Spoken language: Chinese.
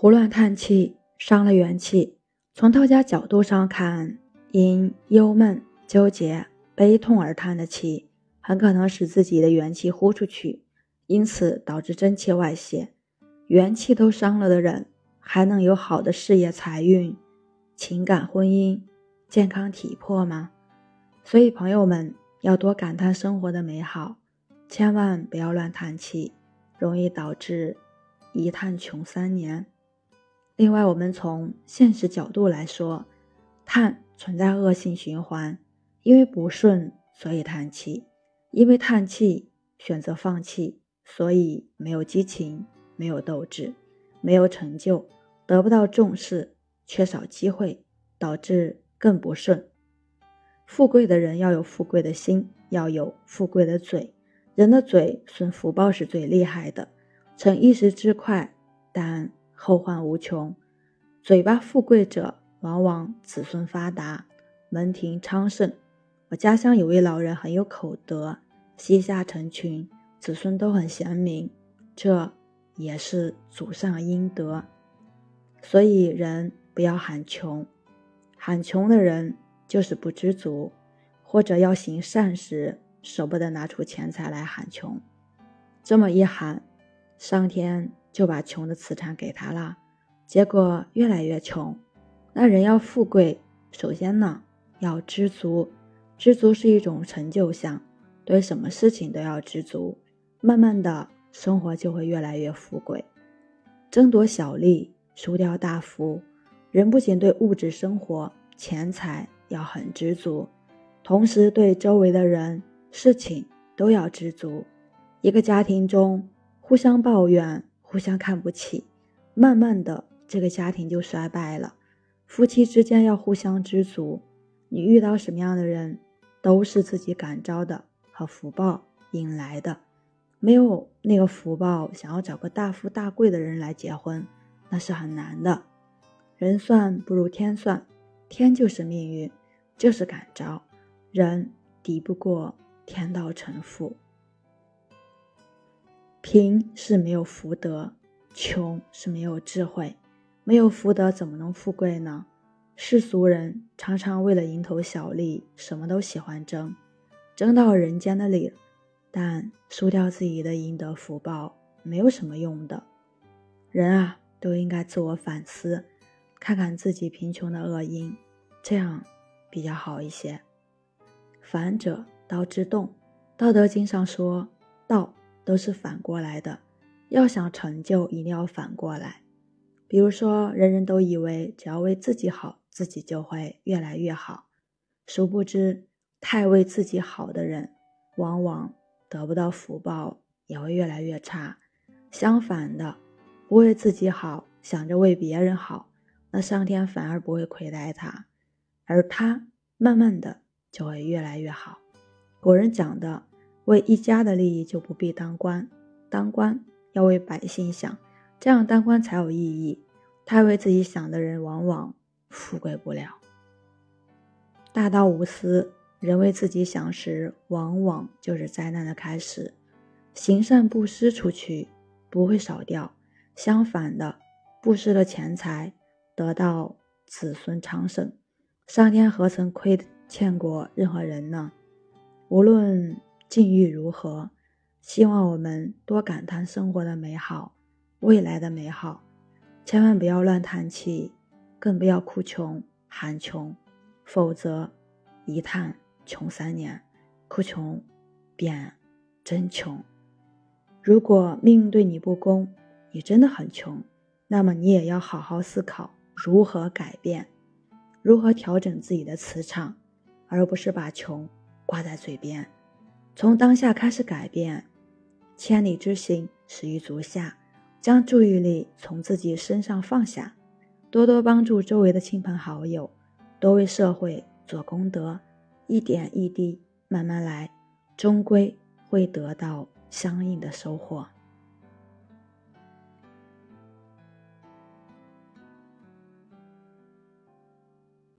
胡乱叹气伤了元气。从道家角度上看，因忧闷、纠结、悲痛而叹的气，很可能使自己的元气呼出去，因此导致真气外泄。元气都伤了的人，还能有好的事业、财运、情感、婚姻、健康体魄吗？所以，朋友们要多感叹生活的美好，千万不要乱叹气，容易导致一叹穷三年。另外，我们从现实角度来说，叹存在恶性循环，因为不顺，所以叹气；因为叹气，选择放弃，所以没有激情，没有斗志，没有成就，得不到重视，缺少机会，导致更不顺。富贵的人要有富贵的心，要有富贵的嘴。人的嘴损福报是最厉害的，逞一时之快，但。后患无穷，嘴巴富贵者，往往子孙发达，门庭昌盛。我家乡有位老人很有口德，膝下成群，子孙都很贤明，这也是祖上阴德。所以人不要喊穷，喊穷的人就是不知足，或者要行善时舍不得拿出钱财来喊穷。这么一喊，上天。就把穷的资产给他了，结果越来越穷。那人要富贵，首先呢要知足，知足是一种成就相，对什么事情都要知足，慢慢的生活就会越来越富贵。争夺小利，输掉大福。人不仅对物质生活、钱财要很知足，同时对周围的人、事情都要知足。一个家庭中互相抱怨。互相看不起，慢慢的这个家庭就衰败了。夫妻之间要互相知足，你遇到什么样的人，都是自己感召的和福报引来的。没有那个福报，想要找个大富大贵的人来结婚，那是很难的。人算不如天算，天就是命运，就是感召，人敌不过天道成负。贫是没有福德，穷是没有智慧，没有福德怎么能富贵呢？世俗人常常为了蝇头小利，什么都喜欢争，争到人间的利，但输掉自己的阴德福报，没有什么用的。人啊，都应该自我反思，看看自己贫穷的恶因，这样比较好一些。反者道之动，《道德经》上说道。都是反过来的，要想成就，一定要反过来。比如说，人人都以为只要为自己好，自己就会越来越好，殊不知，太为自己好的人，往往得不到福报，也会越来越差。相反的，不为自己好，想着为别人好，那上天反而不会亏待他，而他慢慢的就会越来越好。古人讲的。为一家的利益就不必当官，当官要为百姓想，这样当官才有意义。太为自己想的人，往往富贵不了。大道无私，人为自己想时，往往就是灾难的开始。行善布施出去，不会少掉，相反的，布施了钱财，得到子孙昌盛，上天何曾亏欠过任何人呢？无论。境遇如何？希望我们多感叹生活的美好，未来的美好，千万不要乱叹气，更不要哭穷喊穷，否则一叹穷三年，哭穷便真穷。如果命运对你不公，你真的很穷，那么你也要好好思考如何改变，如何调整自己的磁场，而不是把穷挂在嘴边。从当下开始改变，千里之行，始于足下。将注意力从自己身上放下，多多帮助周围的亲朋好友，多为社会做功德，一点一滴，慢慢来，终归会得到相应的收获。